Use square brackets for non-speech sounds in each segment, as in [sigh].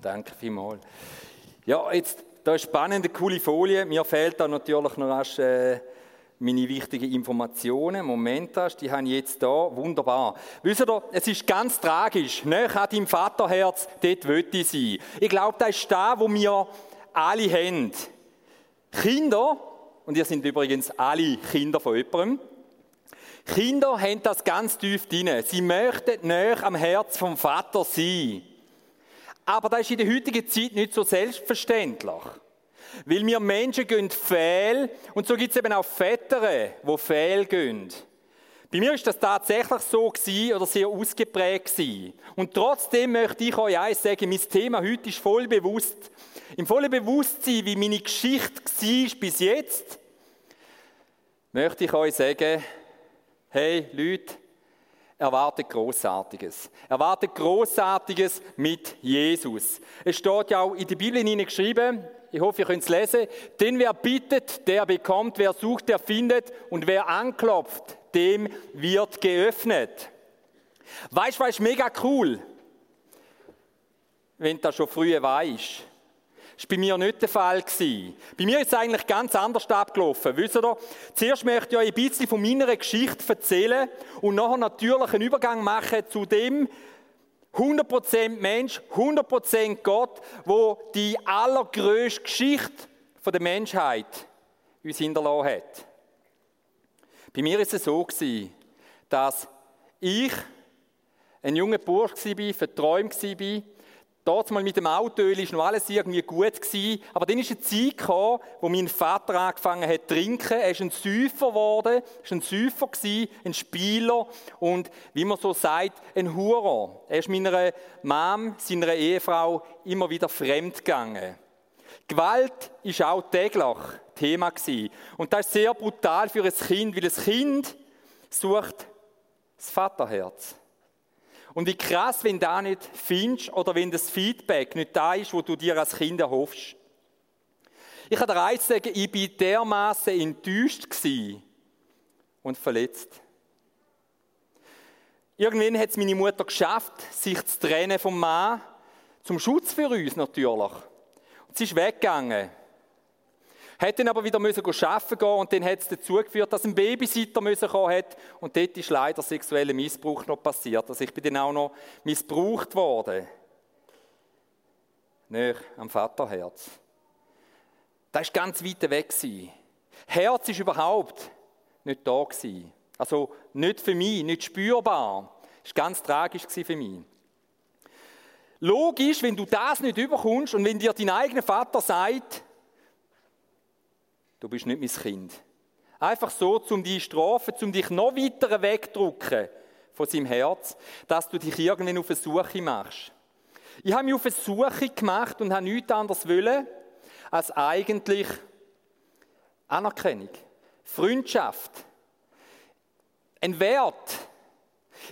Danke vielmals. Ja, jetzt, da ist spannende, coole Folie. Mir fehlt da natürlich noch erst, äh, meine wichtigen Informationen. Moment, die habe ich jetzt da. Wunderbar. Wisst ihr, es ist ganz tragisch. Näher an deinem Vaterherz, dort wollte ich sein. Ich glaube, das ist das, wo wir alle haben. Kinder, und ihr sind übrigens alle Kinder von jemandem, Kinder haben das ganz tief drin. Sie möchten näher am Herz vom Vater sein. Aber das ist in der heutigen Zeit nicht so selbstverständlich. Weil wir Menschen gehen fehl und so gibt es eben auch Väter, die fehl gehen. Bei mir ist das tatsächlich so gewesen, oder sehr ausgeprägt gewesen. Und trotzdem möchte ich euch eins sagen, mein Thema heute ist voll bewusst. Im vollen Bewusstsein, wie meine Geschichte war bis jetzt, möchte ich euch sagen, hey Leute, erwartet Großartiges. Erwartet Großartiges mit Jesus. Es steht ja auch in der Bibel geschrieben, ich hoffe, ihr könnt es lesen, denn wer bittet, der bekommt, wer sucht, der findet und wer anklopft, dem wird geöffnet. Weißt du, was mega cool? Wenn du das schon früher weißt. War bei mir nicht der Fall. Bei mir ist es eigentlich ganz anders abgelaufen. Wisst ihr? Zuerst möchte ich euch ein bisschen von meiner Geschichte erzählen und nachher natürlich einen Übergang machen zu dem 100% Mensch, 100% Gott, wo die allergrößte Geschichte der Menschheit uns hinterlassen hat. Bei mir ist es so dass ich ein junger Bursch war, verträumt war, Dort mal mit dem Auto ist noch alles irgendwie gut gewesen. Aber dann ist eine Zeit gekommen, wo mein Vater angefangen hat zu trinken. Er ist ein Säufer geworden, ist ein Säufer gewesen, ein Spieler und, wie man so sagt, ein Hurer. Er ist meiner Mom, seiner Ehefrau, immer wieder fremd gegangen. Gewalt ist auch täglich Thema gewesen. Und das ist sehr brutal für ein Kind, weil ein Kind sucht das Vaterherz. Und wie krass, wenn da nicht findest oder wenn das Feedback nicht da ist, wo du dir als Kind erhoffst. Ich kann dir eins sagen, ich war dermaßen enttäuscht und verletzt. Irgendwann hat es meine Mutter geschafft, sich zu trennen vom Mann, zum Schutz für uns natürlich. Und sie ist weggegangen. Hat dann aber wieder müssen arbeiten gehen und dann hat es dazu geführt, dass ein Babysitter müssen kommen hat und dort ist leider sexueller Missbrauch noch passiert. Also ich bin dann auch noch missbraucht worden. Näher am Vaterherz. Das war ganz weit weg. Herz ist überhaupt nicht da gewesen. Also nicht für mich, nicht spürbar. Das war ganz tragisch für mich. Logisch, wenn du das nicht überkommst und wenn dir dein eigener Vater sagt, du bist nicht mein Kind. Einfach so, um die Strafe, um dich noch weiter wegdrücken von seinem Herz, dass du dich irgendwann auf eine Suche machst. Ich habe mich auf eine Suche gemacht und habe nichts anderes wollen, als eigentlich Anerkennung, Freundschaft, ein Wert.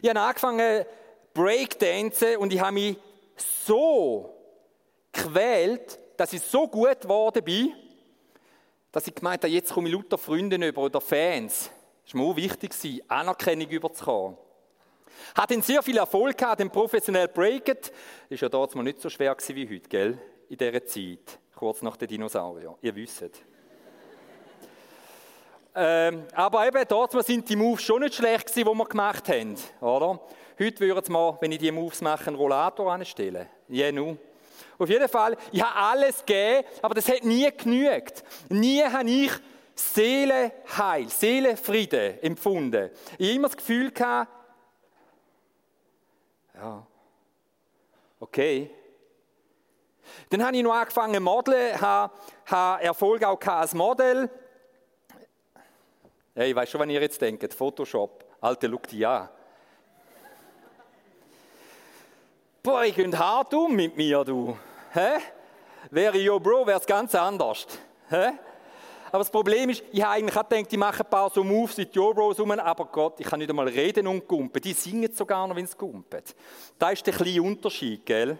Ich habe angefangen Breakdancen und ich habe mich so quält, dass ich so gut geworden bin, dass ich gemeint habe, jetzt komme ich lauter Freunde über oder Fans. Es war mir auch wichtig, Anerkennung überzukommen. Hat dann sehr viel Erfolg gehabt, den professionell Breaket. Ist ja damals mal nicht so schwer wie heute, gell? In dieser Zeit. Kurz nach den Dinosauriern. Ihr wisst. [laughs] ähm, aber eben, dort sind die Moves schon nicht schlecht gewesen, die wir gemacht haben, oder? Heute würden wir, wenn ich die Moves mache, einen Rollator anstellen. Ja, yeah, nu. Auf jeden Fall, ich habe alles gegeben, aber das hat nie genügt. Nie habe ich Seelenheil, Seelenfrieden empfunden. Ich habe immer das Gefühl ja, okay. Dann habe ich noch angefangen zu modeln, habe, Erfolg auch als Model. Hey, ich weiß schon, was ihr jetzt denkt, Photoshop. Alte, schau dich an. Boah, ich gehe hart um mit mir, du. Hä? Wäre Yo Bro, wäre es ganz anders. Hä? Aber das Problem ist, ich habe eigentlich auch gedacht, ich mache ein paar so Moves wie Yo Bros rum, aber Gott, ich kann nicht einmal reden und gumpen. Die singen sogar noch, wenn sie gumpen. Da ist der kleine Unterschied, gell?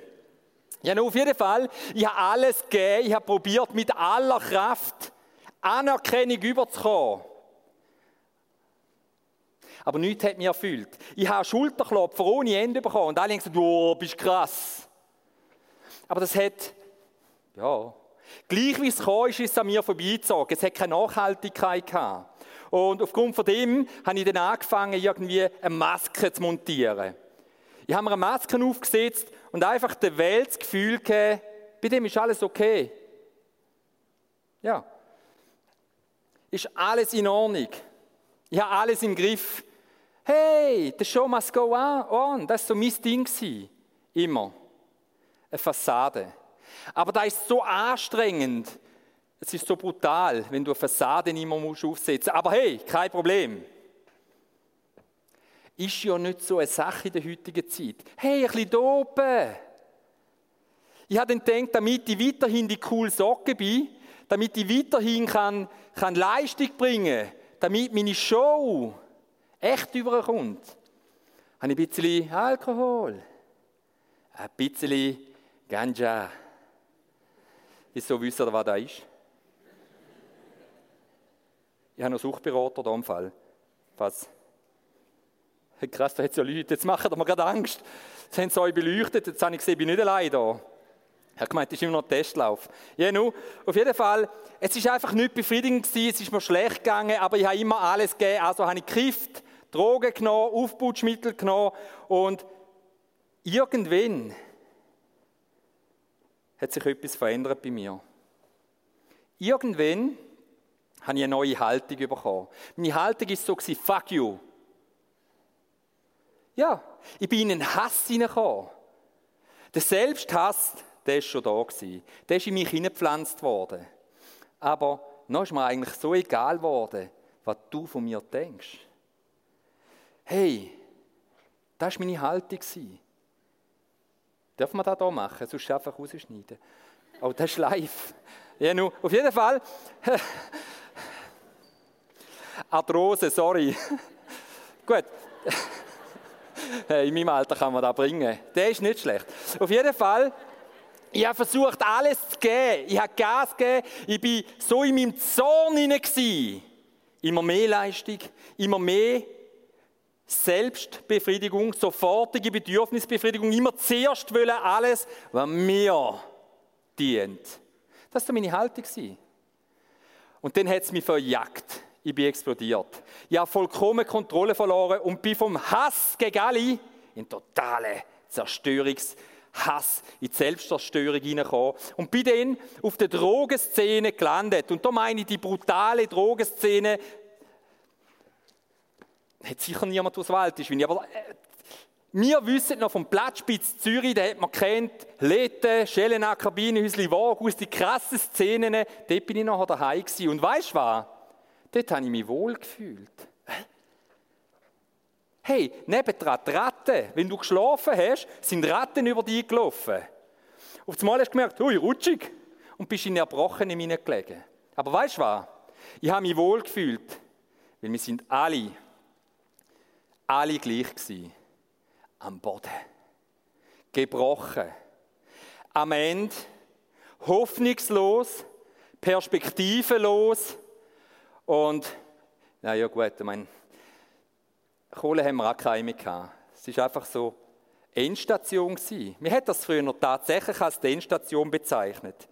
Ja, auf jeden Fall, ich habe alles gegeben, ich habe probiert, mit aller Kraft Anerkennung überzukommen. Aber nichts hat mich erfüllt. Ich habe Schulterklopfer ohne Ende bekommen und alle haben gesagt, oh, bist krass. Aber das hat, ja, gleich wie es kam, ist es an mir vorbeigezogen. Es hat keine Nachhaltigkeit gehabt. Und aufgrund von dem habe ich dann angefangen, irgendwie eine Maske zu montieren. Ich habe mir eine Maske aufgesetzt und einfach der Welt das Gefühl gegeben, bei dem ist alles okay. Ja. Ist alles in Ordnung. Ich habe alles im Griff. Hey, the show must go on. Das war so mein Ding. Immer. Eine Fassade. Aber da ist so anstrengend. Es ist so brutal, wenn du eine Fassade immer musst aufsetzen Aber hey, kein Problem. Ist ja nicht so eine Sache in der heutigen Zeit. Hey, ein bisschen oben. Ich habe dann gedacht, damit ich weiterhin die coole Socke bin, damit ich weiterhin kann, kann Leistung bringen kann, damit meine Show echt überkommt, habe ich ein bisschen Alkohol, ein bisschen Ganja. Wieso wisst ihr, was da ist? Ich habe noch Suchtberater da im Fall. Was? Krass, da hat es ja Leute. Jetzt machen mir gerade Angst. Jetzt haben sie euch beleuchtet. Jetzt habe ich gesehen, ich bin nicht allein da. Ich habe gemeint, das ist immer noch ein Testlauf. Ja, nu, auf jeden Fall, es ist einfach nicht befriedigend gewesen, es ist mir schlecht gegangen, aber ich habe immer alles gegeben. Also habe ich gekifft, Drogen genommen, Aufputschmittel genommen und irgendwann hat sich etwas verändert bei mir. Irgendwann habe ich eine neue Haltung bekommen. Meine Haltung war so, fuck you. Ja, ich bin in einen Hass hineingekommen. Der Selbsthass, der war schon da. Der ist in mich hineingepflanzt worden. Aber noch ist mir eigentlich so egal geworden, was du von mir denkst. Hey, das war meine Haltung. Dürfen wir das hier machen? Sonst einfach rausschneiden. Oh, das ist live. Ja, nun, auf jeden Fall. [laughs] Arthrose, sorry. [laughs] Gut. [laughs] In meinem Alter kann man das bringen. Der ist nicht schlecht. Auf jeden Fall. Ich habe versucht, alles zu geben. Ich habe Gas gegeben. Ich war so in meinem Zorn hinein. Immer mehr Leistung, immer mehr Selbstbefriedigung, sofortige Bedürfnisbefriedigung. Immer zuerst wollen alles, was mir dient. Das war meine Haltung. Und dann hat es mich verjagt. Ich bin explodiert. Ich habe vollkommen Kontrolle verloren und bin vom Hass gegen alle in totale Zerstörungs- Hass, in die Selbstzerstörung hineingekommen und bin dann auf der Drogenszene gelandet. Und da meine ich die brutale Drogenszene. Hat sicher niemand aus Waldtischwini, aber äh, wir wissen noch vom Platzspitz Zürich, da hat man kennt, Lete, Schellenacker, Bienenhäusli, Wagus, die krassen Szenen. Dort bin ich nachher daheim gewesen. Und weißt du was? Dort habe ich mich wohl gefühlt. Hey, nebendran die Ratten. Wenn du geschlafen hast, sind Ratten über dich gelaufen. Auf einmal hast du gemerkt, hui, rutschig. Und bist in Erbrochenen gelegen. Aber weißt du was? Ich habe mich wohl gefühlt, weil wir sind alle, alle gleich gewesen. Am Boden. Gebrochen. Am Ende hoffnungslos, perspektivenlos und, na ja gut, ich meine, Kohle haben wir auch keine gehabt. Es war einfach so Endstation. Gewesen. Wir hat das früher noch tatsächlich als Endstation bezeichnet.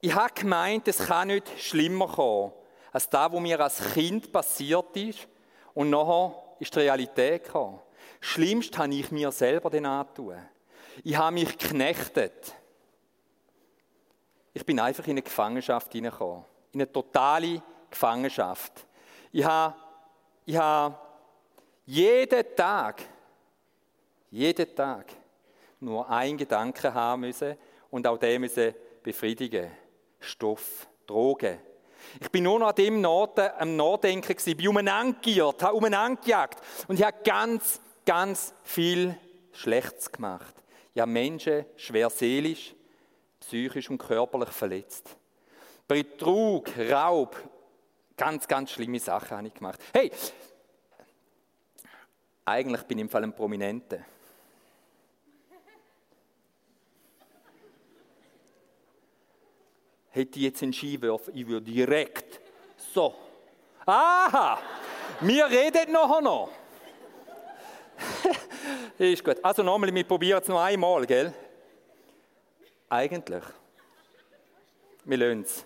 Ich habe gemeint, es kann nicht schlimmer kommen, als das, was mir als Kind passiert ist. Und nachher ist die Realität gekommen. Schlimmst habe ich mir selber den antun. Ich habe mich geknechtet. Ich bin einfach in eine Gefangenschaft hineingekommen. In eine totale Gefangenschaft. Ich habe, ich habe jeden Tag, jeden Tag nur einen Gedanken haben müssen und auch den müssen befriedigen. Stoff, Drogen. Ich bin nur noch an dem Noten, am Nachdenken gewesen, bin umeinander geirrt, habe umeinander gejagt und ich habe ganz, ganz viel Schlechtes gemacht. Ich habe Menschen schwer seelisch, psychisch und körperlich verletzt. Betrug, Raub, Ganz, ganz schlimme Sachen habe ich gemacht. Hey, eigentlich bin ich im Fall ein Prominenter. Hätte ich jetzt einen Skiwurf, ich würde direkt so. Aha, wir reden nachher noch. [laughs] ist gut. Also nochmal, wir probieren es noch einmal, gell? Eigentlich. Wir lassen es.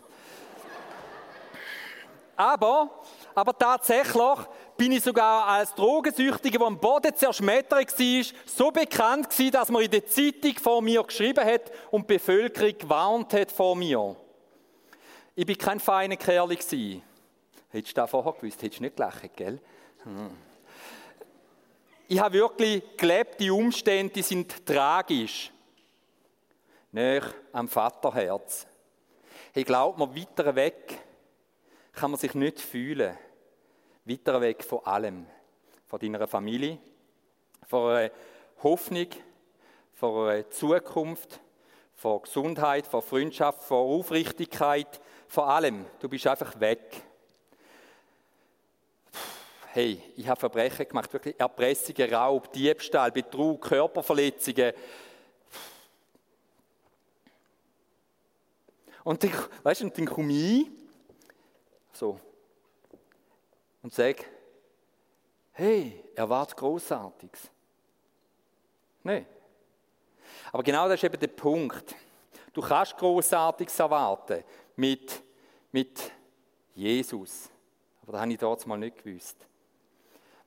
Aber, aber tatsächlich bin ich sogar als Drogensüchtiger, der am Boden zerschmettert war, so bekannt gewesen, dass man in der Zeitung vor mir geschrieben hat und die Bevölkerung gewarnt hat vor mir. Ich bin kein feiner Kerl gewesen. Hättest du das vorher gewusst, hättest du nicht gelacht, gell? Hm. Ich habe wirklich gelebt, die Umstände die sind tragisch. Näher am Vaterherz. Ich glaube mir, weiter weg kann man sich nicht fühlen. Weiter weg von allem. Von deiner Familie, von einer Hoffnung, von einer Zukunft, von Gesundheit, von Freundschaft, von Aufrichtigkeit, von allem. Du bist einfach weg hey, ich habe Verbrechen gemacht, wirklich Erpressungen, Raub, Diebstahl, Betrug, Körperverletzungen. Und dann, weißt du, dann komme ich so und sage, hey, erwarte Großartiges. Nein. Aber genau das ist eben der Punkt. Du kannst Großartiges erwarten mit, mit Jesus. Aber das habe ich dort mal nicht gewusst.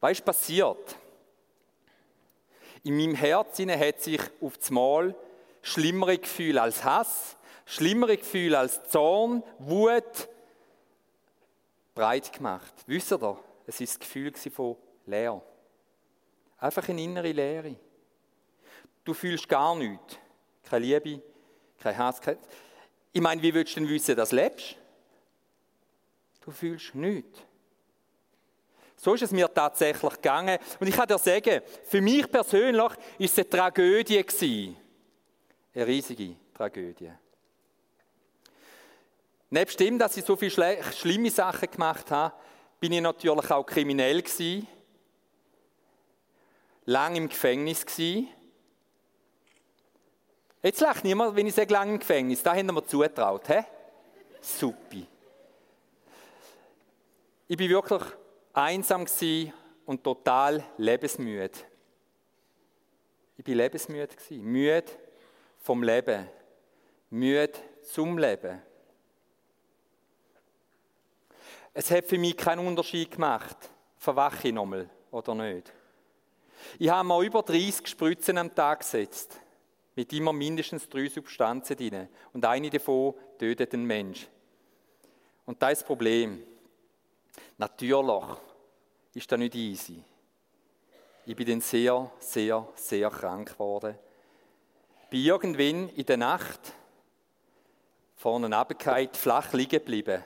Was ist passiert? In meinem Herzen hat sich auf das Mal schlimmere Gefühle als Hass, schlimmere Gefühle als Zorn, Wut breit gemacht. Wisst ihr, es ist das Gefühl von Leer. Einfach eine innere Leere. Du fühlst gar nichts. Keine Liebe, kein Hass. Kein... Ich meine, wie willst du denn wissen, dass du lebst? Du fühlst nichts. So ist es mir tatsächlich gegangen. Und ich kann dir sagen, für mich persönlich war es eine Tragödie. Eine riesige Tragödie. Nebst dem, dass ich so viele schlimme Sachen gemacht habe, bin ich natürlich auch kriminell lang im Gefängnis gewesen. Jetzt lacht niemand, wenn ich sage, lang im Gefängnis. Da haben wir zutraut. He? Supi. Ich bin wirklich einsam und total lebensmüde. Ich bin lebensmüde müde vom Leben, müde zum Leben. Es hat für mich keinen Unterschied gemacht, verwache ich nochmal oder nicht. Ich habe mir über 30 Spritzen am Tag gesetzt, mit immer mindestens drei Substanzen drin. Und eine davon tötet den Mensch. Und das ist das Problem. Natürlich ist das nicht easy. Ich bin dann sehr, sehr, sehr krank geworden. Bin irgendwann in der Nacht vorne runtergefallen, flach liegen geblieben.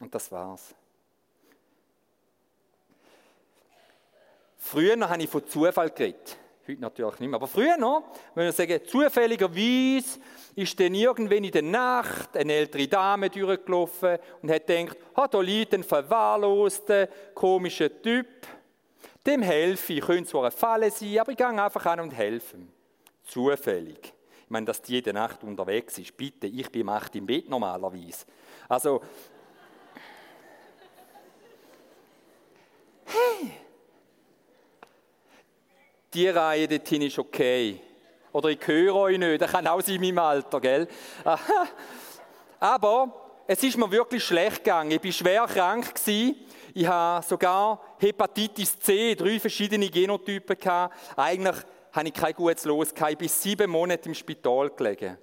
Und das war's. Früher habe ich von Zufall geredet. Heute natürlich nicht mehr. Aber früher noch, wenn wir sagen, zufälligerweise ist dann irgendwann in der Nacht eine ältere Dame durchgelaufen und hat gedacht, ah, da liegt ein verwahrloster, komischer Typ. Dem helfe ich. Könnte zwar eine Falle sein, aber ich gehe einfach an und helfe ihm. Zufällig. Ich meine, dass die jede Nacht unterwegs ist. Bitte, ich bin Macht im Bett normalerweise. Also, die Reihe dorthin ist okay. Oder ich höre euch nicht, das kann auch sein in meinem Alter, gell? Aber es ist mir wirklich schlecht gegangen. Ich war schwer krank. Gewesen. Ich habe sogar Hepatitis C, drei verschiedene Genotypen gehabt. Eigentlich hatte ich kein gutes Los. Ich bin sieben Monate im Spital gelegen.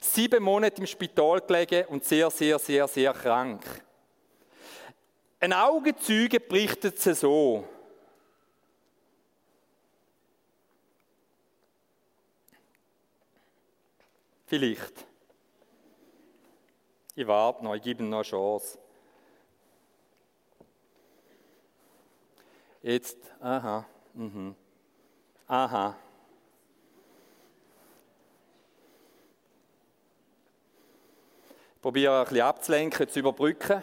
Sieben Monate im Spital gelegen und sehr, sehr, sehr, sehr krank. Ein Augenzeuge berichtet es so. Vielleicht. Ich warte noch, ich gebe ihm noch eine Chance. Jetzt, aha, mhm. aha. Ich probiere ein bisschen abzulenken, zu überbrücken.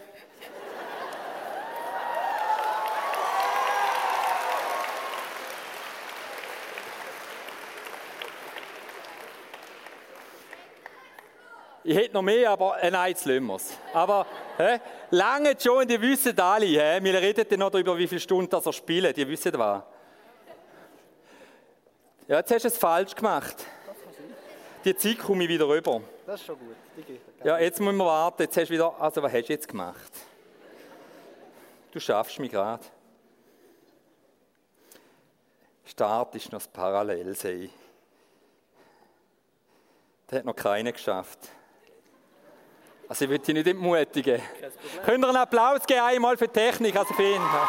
Ich hätte noch mehr, aber äh, nein, jetzt lassen wir es. Aber hä, lange schon, die wissen alle, hä, wir reden dann noch darüber, wie viele Stunden das er spielt, die wissen was. Ja, jetzt hast du es falsch gemacht. Die Zeit komme ich wieder rüber. Das ist schon gut. Ja, jetzt müssen wir warten. Jetzt hast du wieder. Also, was hast du jetzt gemacht? Du schaffst mich gerade. Start ist noch das Parallelsehen. Der hat noch keinen geschafft. Also ich will dich nicht entmutigen. Könnt ihr einen Applaus geben einmal für die Technik, also für ihn? Ne?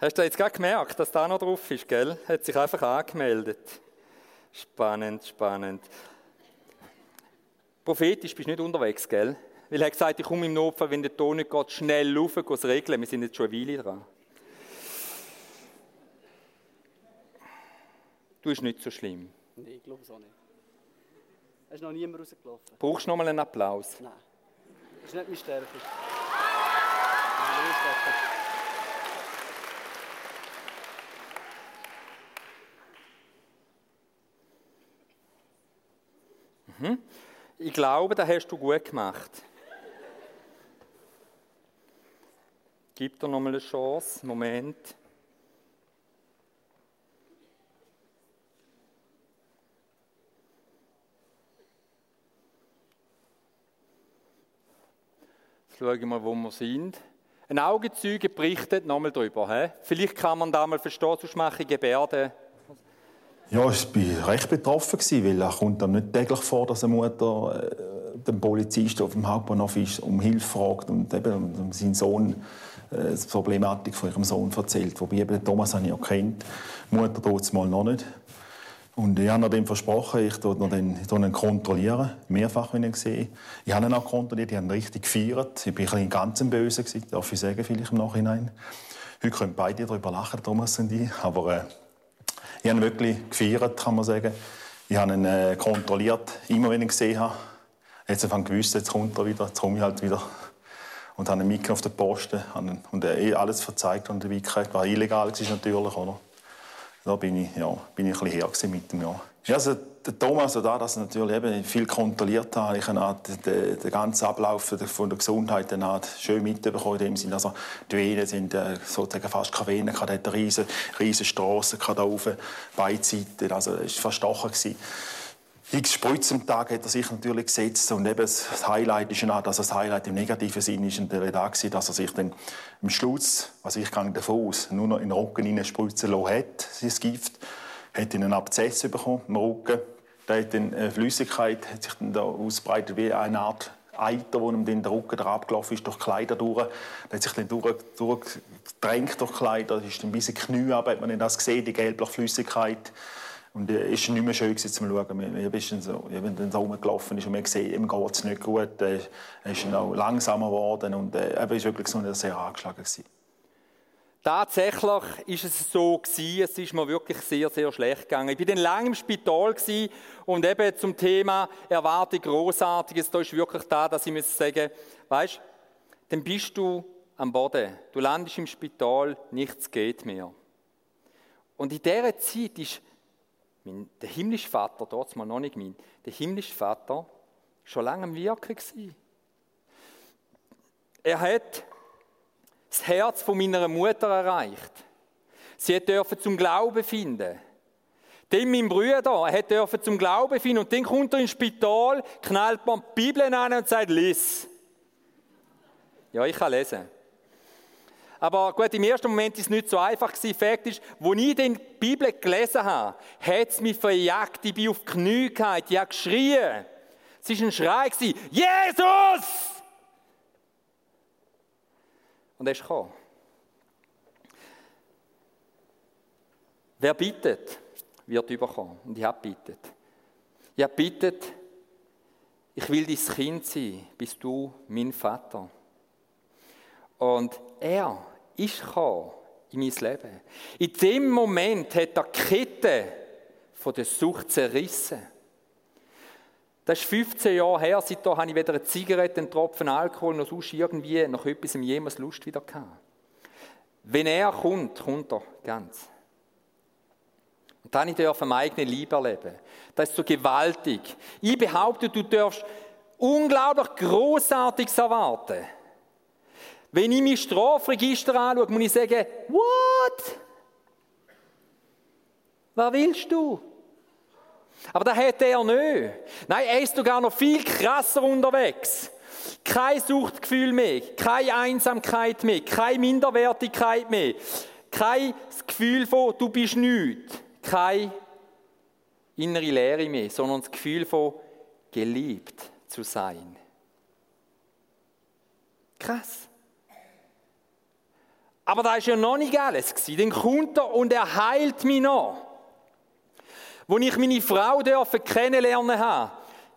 Hast du jetzt gerade gemerkt, dass da noch drauf ist, gell? Hat sich einfach angemeldet. Spannend, spannend. Prophetisch bist du nicht unterwegs, gell? Weil er hat gesagt, ich komme im Notfall, wenn der Ton nicht geht, schnell rauf, es regeln. Wir sind jetzt schon eine Weile dran. Du ist nicht so schlimm. Nein, ich glaube es auch nicht. Es ist noch niemand rausgelaufen. Brauchst du noch mal einen Applaus? Nein. Das ist nicht meine Stärke. Stärke. Ich glaube, das hast du gut gemacht. Gib dir noch mal eine Chance. Moment. Jetzt schauen wir mal, wo wir sind. Ein Augenzeuge berichtet nochmal darüber. He? Vielleicht kann man da mal verstehen, sonst mache ich Gebärden. Ja, ich war recht betroffen, weil es kommt dann nicht täglich vor, dass eine Mutter äh, den Polizisten auf dem Hauptbahnhof ist, um Hilfe fragt und eben um seinen Sohn, die Problematik von ihrem Sohn erzählt. Wobei eben Thomas habe ich ja kennt, die Mutter es mal noch nicht. Und ich habe ihm versprochen, ich tue ihn, ich ihn kontrollieren, mehrfach, wenn ich ihn sehe. Ich habe ihn auch kontrolliert, ich habe ihn richtig gefeiert. Ich war ein bisschen ganz böse, darf ich sagen, vielleicht im Nachhinein. Heute können beide darüber lachen, Thomas und ich, aber... Äh, ich habe ihn wirklich gefeiert, kann man sagen. Ich habe ihn äh, kontrolliert, immer wenn ich ihn gesehen habe. Jetzt habe ich gewusst, jetzt kommt er wieder, jetzt komme ich halt wieder. Und habe ihn mitgenommen auf den Posten und er eh alles verzeigt und der Wickheit, was illegal war natürlich, oder? Da bin ich, ja, bin ich ein bisschen her mit dem, ja. ja also, der Thomas, da, dass er natürlich eben viel kontrolliert hat, ich habe den, den ganzen Ablauf von der Gesundheit dann schön mitbekommen, in dem Sinne, also die Venen sind äh, sozusagen fast keine Venen, hatte riesen, riesen Strasse da rauf, beide Seiten, also es war verstochen gewesen. X Spritzen am Tag hat er sich natürlich gesetzt und eben das Highlight ist ja dass das Highlight im negativen Sinn ist und da dass er sich dann am Schluss, also ich gehe davon aus, nur noch in den Rücken hineinspritzen lassen hat, das Gift, hat einen Abzess bekommen im Rücken, da hat dann äh, Flüssigkeit hat sich dann da ausbreitet wie eine Art Eiter, wo ihm dann der Rücken abgelaufen ist, durch Kleider durch. Der hat sich dann durch, durchgedrängt durch Kleider, das ist ein bisschen Knie aber hat man das gesehen, die gelbliche Flüssigkeit. Und es äh, war nicht mehr schön zu schauen. Ich bin so, ich bin dann so rumgelaufen und man gesehen, ihm geht es nicht gut. Er ist auch langsamer geworden und äh, er war wirklich so sehr angeschlagen. Gewesen. Tatsächlich ist es so gewesen, es ist mir wirklich sehr, sehr schlecht gegangen. Ich bin dann lange im Spital gewesen und eben zum Thema erwarte Großartiges, da ist wirklich da, dass ich muss sagen, weißt, dann bist du am Boden, du landest im Spital, nichts geht mehr. Und in dieser Zeit ist mein, der himmlische Vater, dort mal noch nicht mein, der himmlische Vater schon lange am Wirken gewesen. Er hat das Herz von meiner Mutter erreicht. Sie dürfen zum Glauben finden. Dem mein Bruder, er dürfen zum Glauben finden. Und dann kommt er ins Spital, knallt man die Bibel an und sagt, lies. Ja, ich kann lesen. Aber gut, im ersten Moment ist es nicht so einfach gewesen. Fakt ist, als ich die Bibel gelesen habe, hat es mich verjagt. Ich bin auf die Knie gehalten, ich habe geschrien. Es war ein Schrei. Jesus! Und er ist gekommen. Wer bittet, wird überkommen. Und ich habe bittet. Ich habe bittet, ich will dein Kind sein, bist du mein Vater. Und er ist gekommen in mein Leben. In dem Moment hat er die Kette von der Sucht zerrissen. Das ist 15 Jahre her, seitdem habe ich weder eine Zigarette, einen Tropfen Alkohol, noch sonst irgendwie noch etwas jemals Lust wieder gehabt. Wenn er kommt, kommt er ganz. Und dann durfte ich am eigenen Leib erleben. Das ist so gewaltig. Ich behaupte, du darfst unglaublich Großartiges erwarten. Wenn ich mein Strafregister anschaue, muss ich sagen, what? Was willst du? Aber das hat er nicht. Nein, er ist sogar noch viel krasser unterwegs. Kein Suchtgefühl mehr, keine Einsamkeit mehr, keine Minderwertigkeit mehr, kein Gefühl von, du bist nichts, keine innere Leere mehr, sondern das Gefühl von, geliebt zu sein. Krass. Aber da ist ja noch nicht alles gewesen. Dann kommt er und er heilt mich noch. Wo ich meine Frau dürfen kennenlernen habe,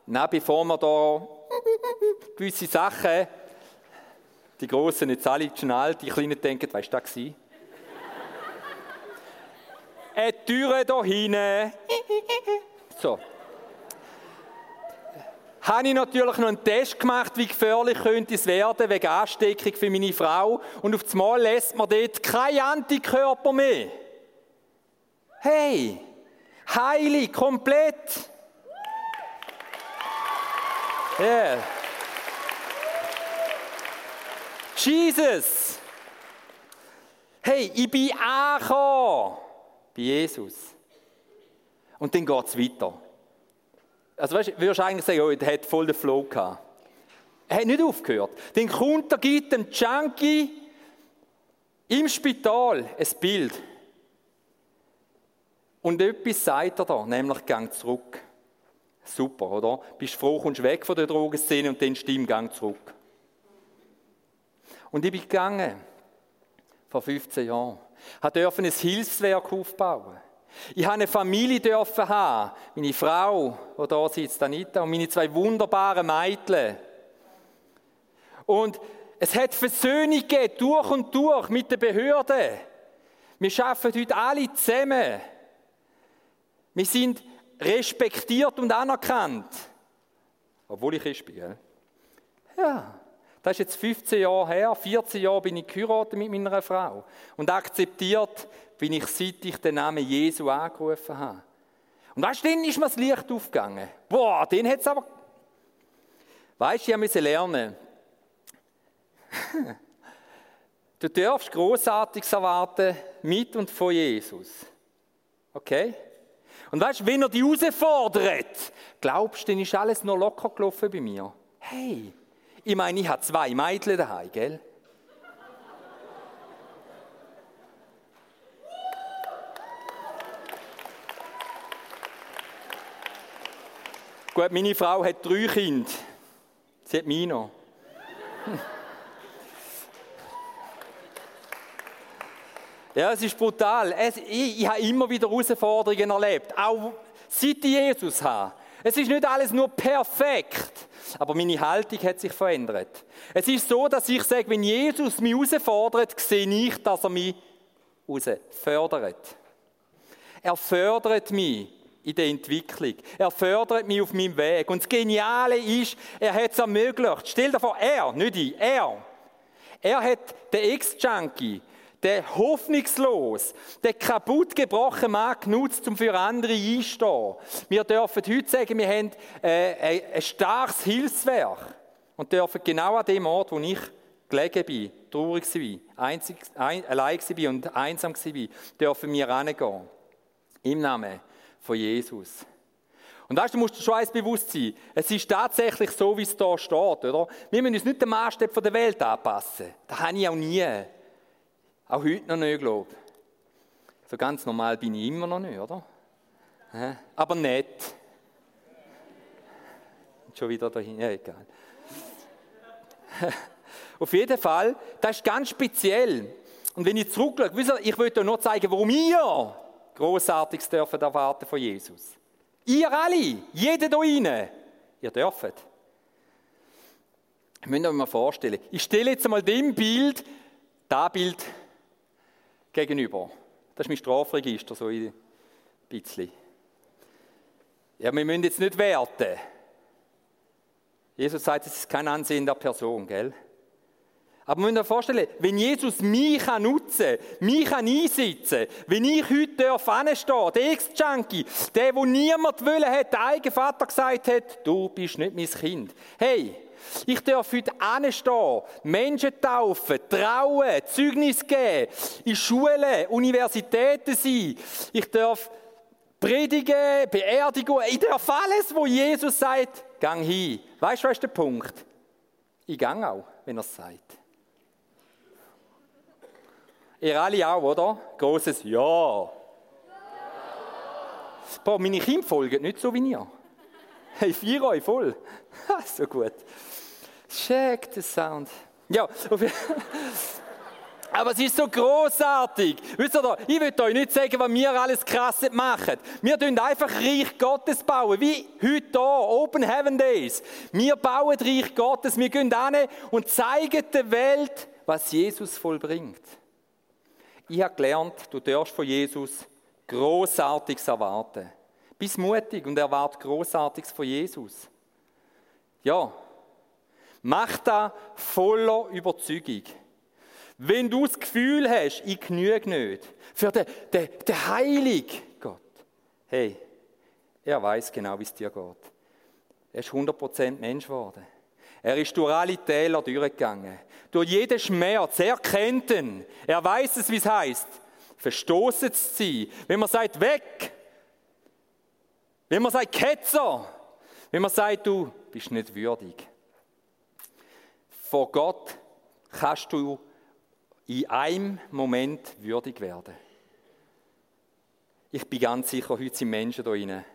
na, bevor wir da gewisse Sachen, die Großen jetzt alle schnell, die Kleinen denken, weißt du, das war? Eine Türe da hinten. So habe ich natürlich noch einen Test gemacht, wie gefährlich könnte es werden wegen Ansteckung für meine Frau. Und auf einmal lässt man dort kein Antikörper mehr. Hey, heilig, komplett. Yeah. Jesus. Hey, ich bin angekommen bei Jesus. Und dann geht es weiter. Also weißt, du würdest eigentlich sagen, oh, der hat voll den Flow gehabt. Er hat nicht aufgehört. Den Kunter gibt dem Junkie im Spital ein Bild. Und etwas sagt er da, nämlich Gang zurück. Super, oder? Bist froh, kommst weg von der Drogenszene und dann stimm Gang zurück. Und ich bin gegangen, vor 15 Jahren, durfte ein Hilfswerk aufbauen. Ich habe eine Familie dürfen haben. Meine Frau, die da sitzt, Anita, und meine zwei wunderbaren Mädchen. Und es hat Versöhnung gegeben, durch und durch mit den Behörden. Wir arbeiten heute alle zusammen. Wir sind respektiert und anerkannt. Obwohl ich ist bin? Ja, das ist jetzt 15 Jahre her. 14 Jahre bin ich geheiratet mit meiner Frau. Und akzeptiert, bin ich, seit ich den Namen Jesu angerufen habe. Und weißt du, dann ist mir das Licht aufgegangen. Boah, den hat es aber. Weißt du, ich musste lernen. [laughs] du darfst Großartiges erwarten mit und von Jesus. Okay? Und weißt du, wenn er dich herausfordert, glaubst du, dann ist alles noch locker gelaufen bei mir. Hey, ich meine, ich habe zwei Mädchen daheim, gell? Gut, meine Frau hat drei Kinder. Sie hat mich noch. [laughs] Ja, es ist brutal. Es, ich, ich habe immer wieder Herausforderungen erlebt, auch seit ich Jesus habe. Es ist nicht alles nur perfekt, aber meine Haltung hat sich verändert. Es ist so, dass ich sage, wenn Jesus mich herausfordert, sehe ich, dass er mich herausfordert. Er fördert mich in der Entwicklung. Er fördert mich auf meinem Weg. Und das Geniale ist, er hat es ermöglicht. Stell dir vor, er, nicht ich, er. Er hat den Ex-Junkie, der hoffnungslos, der kaputtgebrochene Mann genutzt, um für andere einzustehen. Wir dürfen heute sagen, wir haben äh, ein starkes Hilfswerk und dürfen genau an dem Ort, wo ich gelegen bin, traurig war, einzig, ein, allein war und einsam war, dürfen wir herangehen. Im Namen von Jesus. Und weißt du, musst dir schon eins bewusst sein. Es ist tatsächlich so, wie es da steht, oder? Wir müssen uns nicht den Maßstab der Welt anpassen. Das habe ich auch nie. Auch heute noch nicht, glaube ich. So ganz normal bin ich immer noch nicht, oder? Aber nett. Schon wieder dahin, ja, egal. [laughs] Auf jeden Fall, das ist ganz speziell. Und wenn ich zurückschaue, ich will euch noch zeigen, warum ihr Großartiges dürfen erwarten von Jesus. Ihr alle, jeder da rein, ihr dürft. Ich möchte euch mal vorstellen. Ich stelle jetzt mal dem Bild, das Bild gegenüber. Das ist mein Strafregister, so ein bisschen. Ja, wir müssen jetzt nicht werten. Jesus sagt, es ist kein Ansehen der Person, gell? Aber man muss sich vorstellen, wenn Jesus mich nutzen kann, mich einsetzen kann, wenn ich heute anstehen der Ex-Junkie, der, wo niemand wollen hat, der eigene Vater gesagt hat, du bist nicht mein Kind. Hey, ich darf heute anstehen, Menschen taufen, trauen, Zeugnis geben, in Schulen, Universitäten sein. Ich darf predigen, Beerdigung, ich darf alles, wo Jesus sagt, gang hin. Weißt du, was ist der Punkt? Ich gang auch, wenn er es sagt. Ihr alle auch, oder? Großes Ja. Boah, meine Kinder folgen nicht so wie ihr. Hey, vier euch voll. [laughs] so gut. Check the sound. Ja, [laughs] aber es ist so großartig. Wisst ihr, ich will euch nicht sagen, was wir alles krass machen. Wir tun einfach Reich Gottes bauen, wie heute hier, Open Heaven Days. Wir bauen Reich Gottes, wir gehen hin und zeigen der Welt, was Jesus vollbringt. Ich habe gelernt, du darfst von Jesus Großartiges erwarten. Bist mutig und erwarte Großartiges von Jesus. Ja, mach das voller Überzeugung. Wenn du das Gefühl hast, ich genüge nicht, für den, den, den Heiligen Gott, hey, er weiß genau, wie es dir geht. Er ist 100% Mensch geworden. Er ist durch alle Täler durchgegangen. Durch jeden Schmerz. Er kennt ihn. Er weiß es, wie es heißt. Verstoßen zu sein. Wenn man sagt, weg. Wenn man sagt, Ketzer. Wenn man sagt, du bist nicht würdig. Vor Gott kannst du in einem Moment würdig werden. Ich bin ganz sicher, heute sind Menschen da drinnen,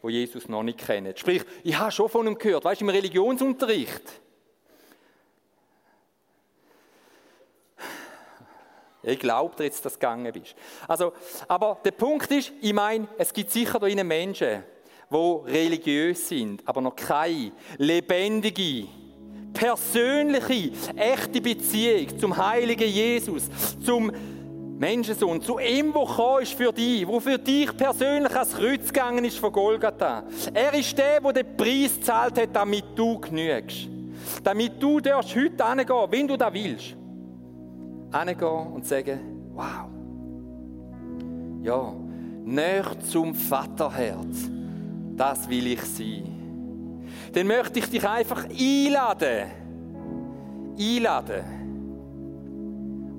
wo Jesus noch nicht kennen. Sprich, ich habe schon von ihm gehört, weißt du, im Religionsunterricht. Ich glaube jetzt, dass du gegangen bist. Also, aber der Punkt ist, ich meine, es gibt sicher da innen Menschen, die religiös sind, aber noch keine lebendige, persönliche, echte Beziehung zum heiligen Jesus, zum Menschensohn, zu ihm, der gekommen ist für dich, wo für dich persönlich ans Kreuz gegangen ist von Golgatha. Er ist der, der den Preis gezahlt hat, damit du genügst. Damit du darfst heute hingehen, wenn du das willst. Hingehen und sagen, wow. Ja, näher zum Vaterherz. Das will ich sein. Dann möchte ich dich einfach einladen. Einladen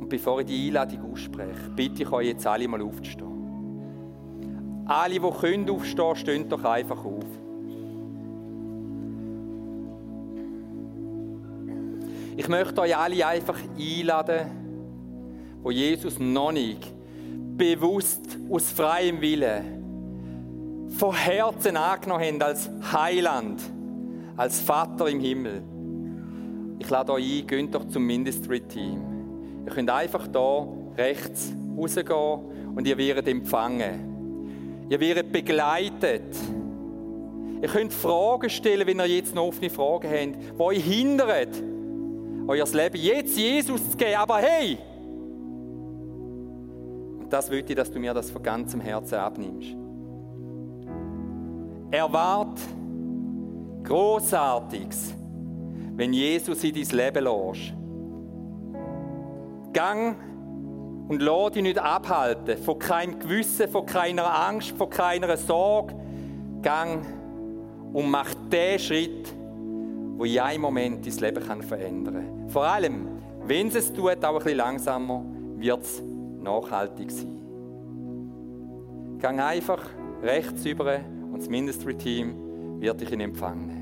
bevor ich die Einladung ausspreche, bitte ich euch jetzt alle mal aufzustehen. Alle, die können aufstehen, stehen doch einfach auf. Ich möchte euch alle einfach einladen, wo Jesus noch nicht bewusst aus freiem Willen von Herzen angenommen haben als Heiland, als Vater im Himmel. Ich lade euch ein, geht doch zum Ministry-Team. Ihr könnt einfach da rechts rausgehen und ihr werdet empfangen. Ihr werdet begleitet. Ihr könnt Fragen stellen, wenn ihr jetzt noch offene Fragen habt, die euch hindert, euer Leben jetzt Jesus zu geben. Aber hey! Und das will ich, dass du mir das von ganzem Herzen abnimmst. Erwart Großartiges, wenn Jesus in dein Leben lässt. Gang und lass dich nicht abhalten von keinem Gewissen, von keiner Angst, von keiner Sorge. Gang und mach den Schritt, wo in einem Moment dein Leben kann verändern kann. Vor allem, wenn es es tut, auch ein bisschen langsamer, wird es nachhaltig sein. Gang einfach rechts über und das Ministry-Team wird dich in Empfang nehmen.